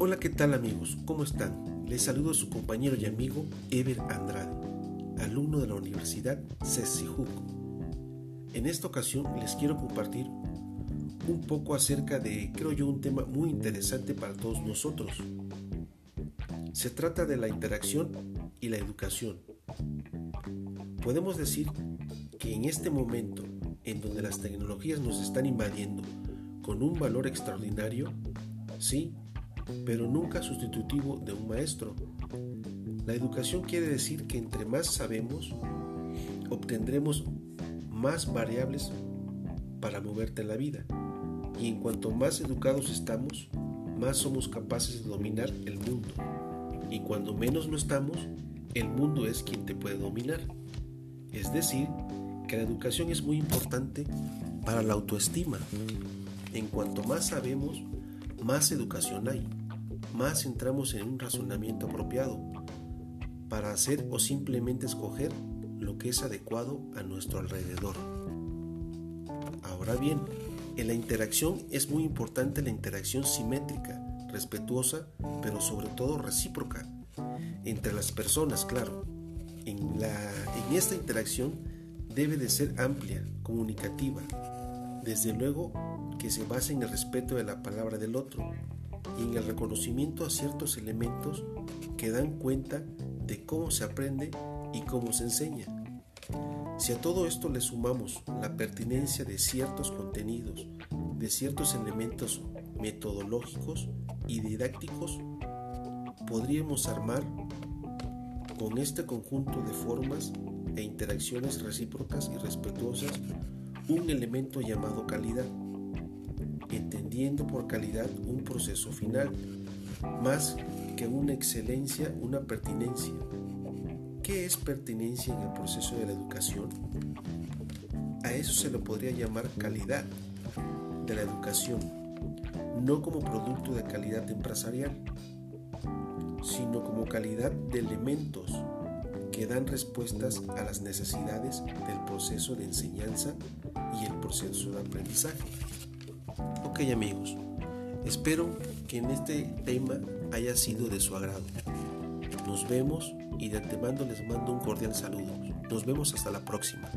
Hola, ¿qué tal amigos? ¿Cómo están? Les saludo a su compañero y amigo Ever Andrade, alumno de la Universidad CECIJUC. En esta ocasión les quiero compartir un poco acerca de, creo yo, un tema muy interesante para todos nosotros. Se trata de la interacción y la educación. Podemos decir que en este momento, en donde las tecnologías nos están invadiendo con un valor extraordinario, sí, pero nunca sustitutivo de un maestro. La educación quiere decir que entre más sabemos, obtendremos más variables para moverte en la vida. Y en cuanto más educados estamos, más somos capaces de dominar el mundo. Y cuando menos lo estamos, el mundo es quien te puede dominar. Es decir, que la educación es muy importante para la autoestima. En cuanto más sabemos, más educación hay más entramos en un razonamiento apropiado para hacer o simplemente escoger lo que es adecuado a nuestro alrededor. Ahora bien, en la interacción es muy importante la interacción simétrica, respetuosa, pero sobre todo recíproca, entre las personas, claro. En, la, en esta interacción debe de ser amplia, comunicativa, desde luego que se base en el respeto de la palabra del otro, y en el reconocimiento a ciertos elementos que dan cuenta de cómo se aprende y cómo se enseña. Si a todo esto le sumamos la pertinencia de ciertos contenidos, de ciertos elementos metodológicos y didácticos, podríamos armar con este conjunto de formas e interacciones recíprocas y respetuosas un elemento llamado calidad por calidad un proceso final, más que una excelencia, una pertinencia. ¿Qué es pertinencia en el proceso de la educación? A eso se lo podría llamar calidad de la educación, no como producto de calidad empresarial, sino como calidad de elementos que dan respuestas a las necesidades del proceso de enseñanza y el proceso de aprendizaje. Ok amigos, espero que en este tema haya sido de su agrado. Nos vemos y de antemano les mando un cordial saludo. Nos vemos hasta la próxima.